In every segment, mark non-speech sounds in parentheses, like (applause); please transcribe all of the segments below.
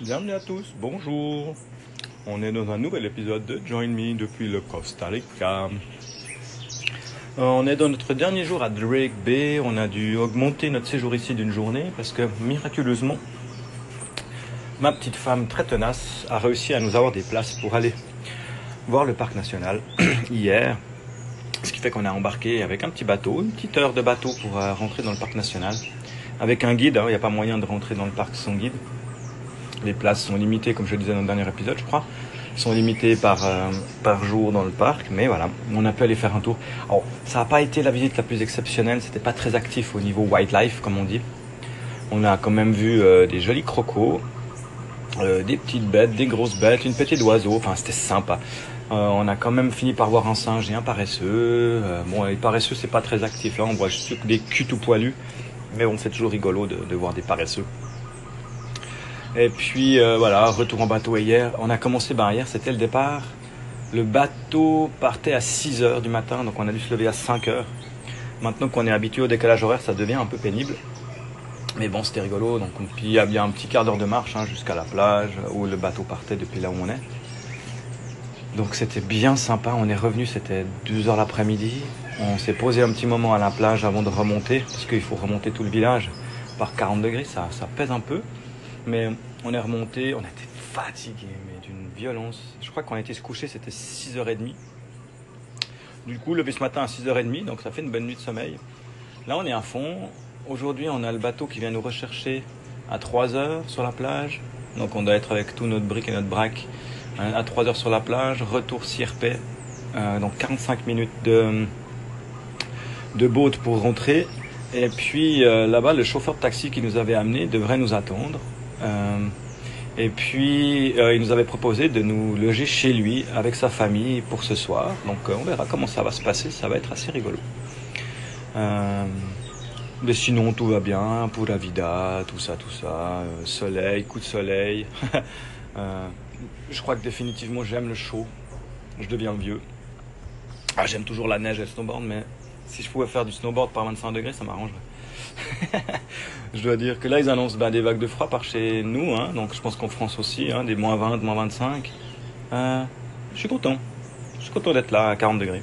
Bienvenue à tous, bonjour. On est dans un nouvel épisode de Join Me depuis le Costa Rica. Euh, On est dans notre dernier jour à Drake Bay. On a dû augmenter notre séjour ici d'une journée parce que miraculeusement, ma petite femme très tenace a réussi à nous avoir des places pour aller voir le parc national (clears throat) hier. Ce qui fait qu'on a embarqué avec un petit bateau, une petite heure de bateau pour euh, rentrer dans le parc national. Avec un guide, hein, il n'y a pas moyen de rentrer dans le parc sans guide. Les places sont limitées, comme je le disais dans le dernier épisode, je crois. sont limitées par, euh, par jour dans le parc, mais voilà, on a pu aller faire un tour. Alors, ça n'a pas été la visite la plus exceptionnelle, c'était pas très actif au niveau wildlife, comme on dit. On a quand même vu euh, des jolis crocos, euh, des petites bêtes, des grosses bêtes, une petite oiseau, enfin c'était sympa. On a quand même fini par voir un singe et un paresseux. Bon, les paresseux, c'est pas très actif, on voit juste des culs tout poilus. Mais bon, c'est toujours rigolo de voir des paresseux. Et puis euh, voilà, retour en bateau hier. On a commencé hier, c'était le départ. Le bateau partait à 6 heures du matin, donc on a dû se lever à 5 heures. Maintenant qu'on est habitué au décalage horaire, ça devient un peu pénible. Mais bon, c'était rigolo. Donc, puis il y a bien un petit quart d'heure de marche hein, jusqu'à la plage où le bateau partait depuis là où on est. Donc c'était bien sympa. On est revenu, c'était 12 heures l'après-midi. On s'est posé un petit moment à la plage avant de remonter, parce qu'il faut remonter tout le village par 40 degrés, ça pèse un peu. Mais on est remonté, on était fatigué, mais d'une violence. Je crois qu'on a été se coucher, c'était 6h30. Du coup, levé ce matin à 6h30, donc ça fait une bonne nuit de sommeil. Là, on est à fond. Aujourd'hui, on a le bateau qui vient nous rechercher à 3h sur la plage. Donc on doit être avec tout notre brick et notre braque hein, à 3h sur la plage. Retour Sierpé. Euh, donc 45 minutes de, de boat pour rentrer. Et puis euh, là-bas, le chauffeur de taxi qui nous avait amené devrait nous attendre. Euh, et puis euh, il nous avait proposé de nous loger chez lui avec sa famille pour ce soir. Donc euh, on verra comment ça va se passer. Ça va être assez rigolo. Mais sinon, tout va bien pour la vida, tout ça, tout ça. Soleil, coup de soleil. (laughs) Je crois que définitivement, j'aime le chaud. Je deviens vieux. Ah, j'aime toujours la neige et le snowboard, mais si je pouvais faire du snowboard par 25 degrés, ça m'arrangerait. (laughs) je dois dire que là, ils annoncent ben, des vagues de froid par chez nous, hein, donc je pense qu'en France aussi, hein, des moins 20, moins 25. Euh, je suis content. Je suis content d'être là à 40 degrés.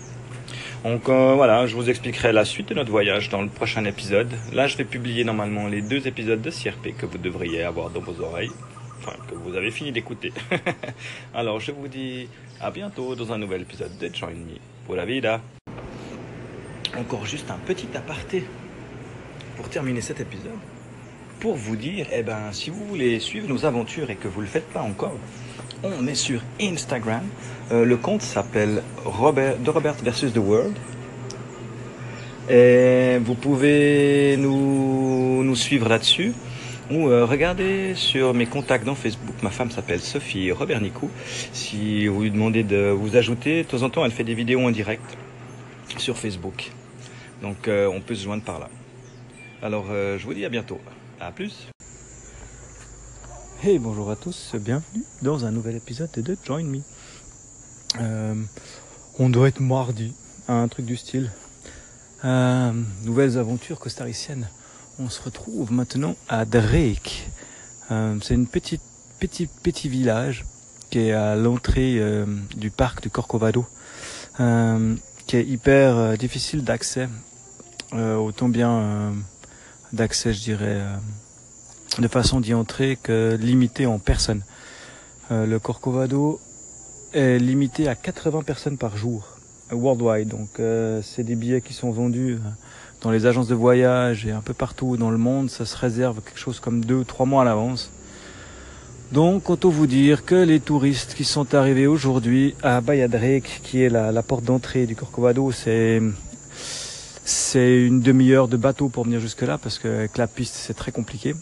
Donc euh, voilà, je vous expliquerai la suite de notre voyage dans le prochain épisode. Là, je vais publier normalement les deux épisodes de CRP que vous devriez avoir dans vos oreilles. Enfin, que vous avez fini d'écouter. (laughs) Alors, je vous dis à bientôt dans un nouvel épisode de Join Me pour la vida. Encore juste un petit aparté pour terminer cet épisode. Pour vous dire, eh ben, si vous voulez suivre nos aventures et que vous ne le faites pas encore, on est sur Instagram. Euh, le compte s'appelle Robert, The Robert versus The World. Et vous pouvez nous, nous suivre là-dessus. Ou euh, regardez sur mes contacts dans Facebook. Ma femme s'appelle Sophie Robert Nicou. Si vous lui demandez de vous ajouter, de temps en temps, elle fait des vidéos en direct sur Facebook. Donc euh, on peut se joindre par là. Alors euh, je vous dis à bientôt. À plus. Hey, bonjour à tous, bienvenue dans un nouvel épisode de Join Me. Euh, on doit être mardi, un truc du style. Euh, nouvelles aventures costariciennes. On se retrouve maintenant à Drake. C'est une petite, petit, village qui est à l'entrée du parc du Corcovado, qui est hyper difficile d'accès, autant bien d'accès, je dirais, euh, de façon d'y entrer que limité en personnes. Euh, le Corcovado est limité à 80 personnes par jour, euh, worldwide. Donc c'est des billets qui sont vendus dans les agences de voyage et un peu partout dans le monde. Ça se réserve quelque chose comme deux ou trois mois à l'avance. Donc autant vous dire que les touristes qui sont arrivés aujourd'hui à Bahia Drake, qui est la porte d'entrée du Corcovado, c'est c'est une demi-heure de bateau pour venir jusque là parce que avec la piste c'est très compliqué.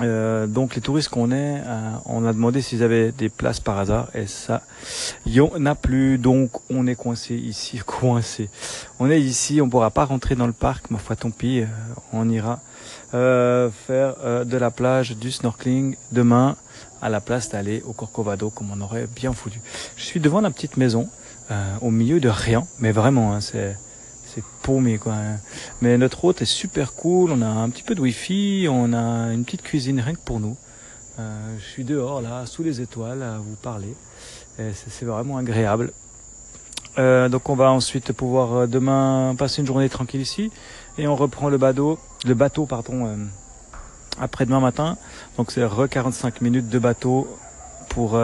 Euh, donc les touristes qu'on est, euh, on a demandé s'ils avaient des places par hasard et ça, il y en a plus. Donc on est coincé ici, (laughs) coincé. On est ici, on pourra pas rentrer dans le parc. Ma foi, tant pis, euh, on ira faire de la plage, du snorkeling demain à la place d'aller au Corcovado comme on aurait bien foutu. Je suis devant la petite maison au milieu de rien, mais vraiment, hein, c'est c'est paumé quoi. hein. Mais notre hôte est super cool, on a un petit peu de wifi, on a une petite cuisine rien que pour nous. Euh, je suis dehors là, sous les étoiles, à vous parler. C'est vraiment agréable. Euh, donc on va ensuite pouvoir euh, demain passer une journée tranquille ici et on reprend le bateau, le bateau pardon, après demain matin. Donc c'est re 45 minutes de bateau pour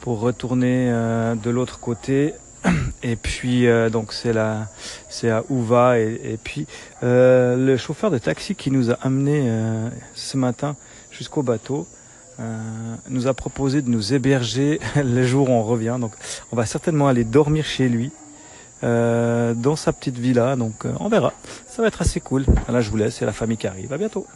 pour retourner de l'autre côté. Et puis donc c'est là, c'est à Ouva et, puis le chauffeur de taxi qui nous a amené ce matin jusqu'au bateau euh, nous a proposé de nous héberger (laughs) le jour où on revient. Donc on va certainement aller dormir chez lui. Euh, dans sa petite villa, donc euh, on verra. Ça va être assez cool. Là, je vous laisse, c'est la famille qui arrive. À bientôt.